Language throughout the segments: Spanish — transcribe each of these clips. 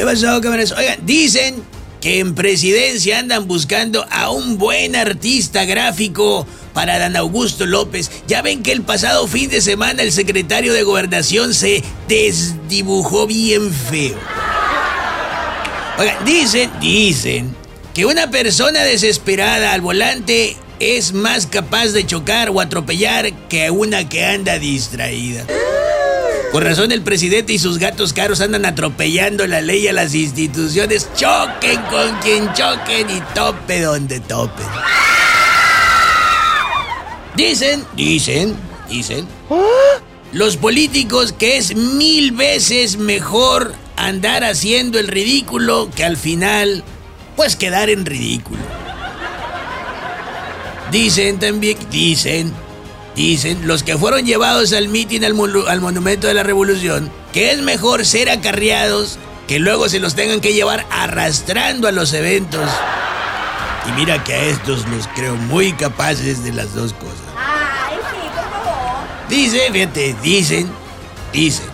¿Qué pasó, cámaras? Oigan, dicen que en presidencia andan buscando a un buen artista gráfico para Dan Augusto López. Ya ven que el pasado fin de semana el secretario de Gobernación se desdibujó bien feo. Oigan, dicen, dicen que una persona desesperada al volante es más capaz de chocar o atropellar que una que anda distraída. Por razón el presidente y sus gatos caros andan atropellando la ley a las instituciones. Choquen con quien choquen y tope donde topen. Dicen, dicen, dicen. Los políticos que es mil veces mejor andar haciendo el ridículo que al final, pues quedar en ridículo. Dicen también, dicen, dicen los que fueron llevados al mitin al, al Monumento de la Revolución, que es mejor ser acarreados que luego se los tengan que llevar arrastrando a los eventos. Y mira que a estos los creo muy capaces de las dos cosas. Ay, sí, por favor. Dicen, fíjate, dicen, dicen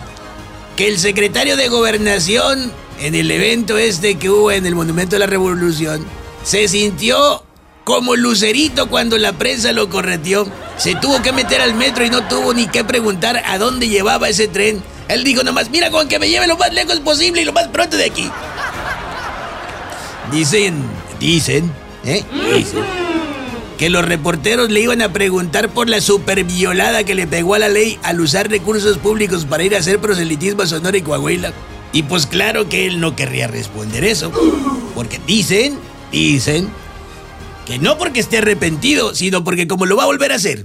que el secretario de Gobernación en el evento este que hubo en el Monumento de la Revolución se sintió como lucerito cuando la prensa lo correteó. Se tuvo que meter al metro y no tuvo ni que preguntar a dónde llevaba ese tren. Él dijo nomás, mira con que me lleve lo más lejos posible y lo más pronto de aquí. Dicen, dicen, ¿eh? Dicen que los reporteros le iban a preguntar por la superviolada que le pegó a la ley al usar recursos públicos para ir a hacer proselitismo a Sonora y Coahuila. Y pues claro que él no querría responder eso. Porque dicen, dicen, que no porque esté arrepentido, sino porque como lo va a volver a hacer.